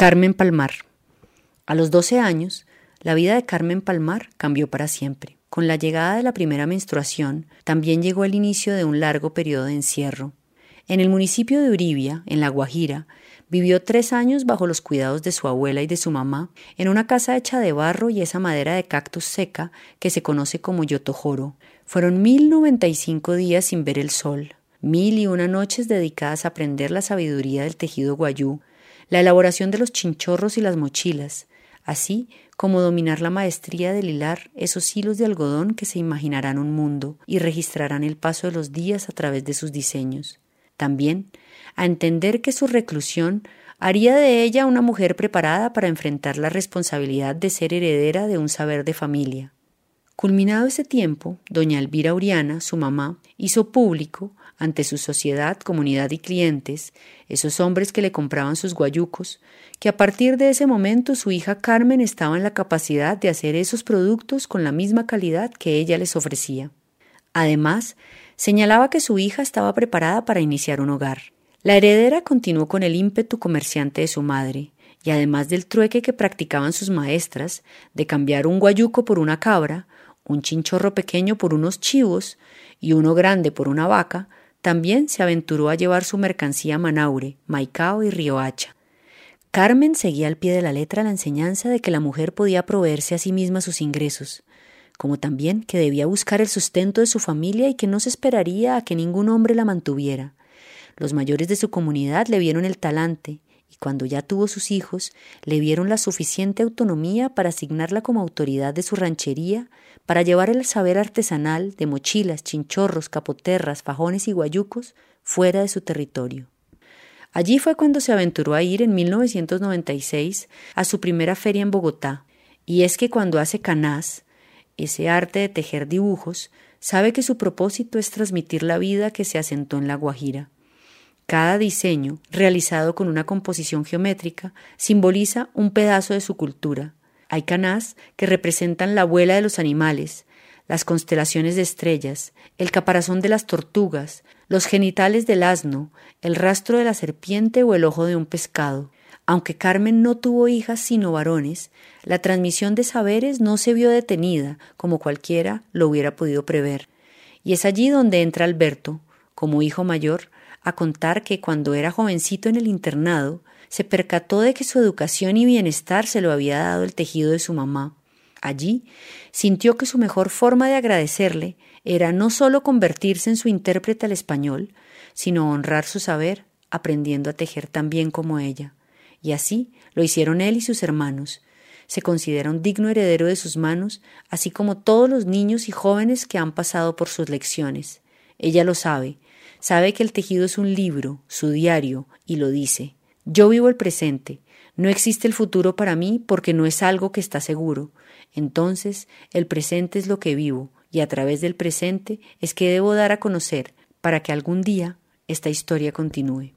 Carmen Palmar. A los 12 años, la vida de Carmen Palmar cambió para siempre. Con la llegada de la primera menstruación, también llegó el inicio de un largo periodo de encierro. En el municipio de Uribia, en La Guajira, vivió tres años bajo los cuidados de su abuela y de su mamá, en una casa hecha de barro y esa madera de cactus seca que se conoce como yotojoro. Fueron mil noventa y cinco días sin ver el sol, mil y una noches dedicadas a aprender la sabiduría del tejido guayú, la elaboración de los chinchorros y las mochilas, así como dominar la maestría del hilar esos hilos de algodón que se imaginarán un mundo y registrarán el paso de los días a través de sus diseños. También a entender que su reclusión haría de ella una mujer preparada para enfrentar la responsabilidad de ser heredera de un saber de familia. Culminado ese tiempo, doña Elvira Uriana, su mamá, hizo público ante su sociedad, comunidad y clientes, esos hombres que le compraban sus guayucos, que a partir de ese momento su hija Carmen estaba en la capacidad de hacer esos productos con la misma calidad que ella les ofrecía. Además, señalaba que su hija estaba preparada para iniciar un hogar. La heredera continuó con el ímpetu comerciante de su madre, y además del trueque que practicaban sus maestras, de cambiar un guayuco por una cabra, un chinchorro pequeño por unos chivos y uno grande por una vaca, también se aventuró a llevar su mercancía a Manaure, Maicao y Riohacha. Carmen seguía al pie de la letra la enseñanza de que la mujer podía proveerse a sí misma sus ingresos, como también que debía buscar el sustento de su familia y que no se esperaría a que ningún hombre la mantuviera. Los mayores de su comunidad le vieron el talante, y cuando ya tuvo sus hijos, le vieron la suficiente autonomía para asignarla como autoridad de su ranchería para llevar el saber artesanal de mochilas, chinchorros, capoterras, fajones y guayucos fuera de su territorio. Allí fue cuando se aventuró a ir en 1996 a su primera feria en Bogotá, y es que cuando hace canás, ese arte de tejer dibujos, sabe que su propósito es transmitir la vida que se asentó en la Guajira. Cada diseño, realizado con una composición geométrica, simboliza un pedazo de su cultura, hay canás que representan la abuela de los animales, las constelaciones de estrellas, el caparazón de las tortugas, los genitales del asno, el rastro de la serpiente o el ojo de un pescado. Aunque Carmen no tuvo hijas sino varones, la transmisión de saberes no se vio detenida, como cualquiera lo hubiera podido prever. Y es allí donde entra Alberto, como hijo mayor, a contar que cuando era jovencito en el internado, se percató de que su educación y bienestar se lo había dado el tejido de su mamá. Allí sintió que su mejor forma de agradecerle era no sólo convertirse en su intérprete al español, sino honrar su saber, aprendiendo a tejer tan bien como ella. Y así lo hicieron él y sus hermanos. Se considera un digno heredero de sus manos, así como todos los niños y jóvenes que han pasado por sus lecciones. Ella lo sabe, sabe que el tejido es un libro, su diario, y lo dice. Yo vivo el presente. No existe el futuro para mí porque no es algo que está seguro. Entonces, el presente es lo que vivo y a través del presente es que debo dar a conocer para que algún día esta historia continúe.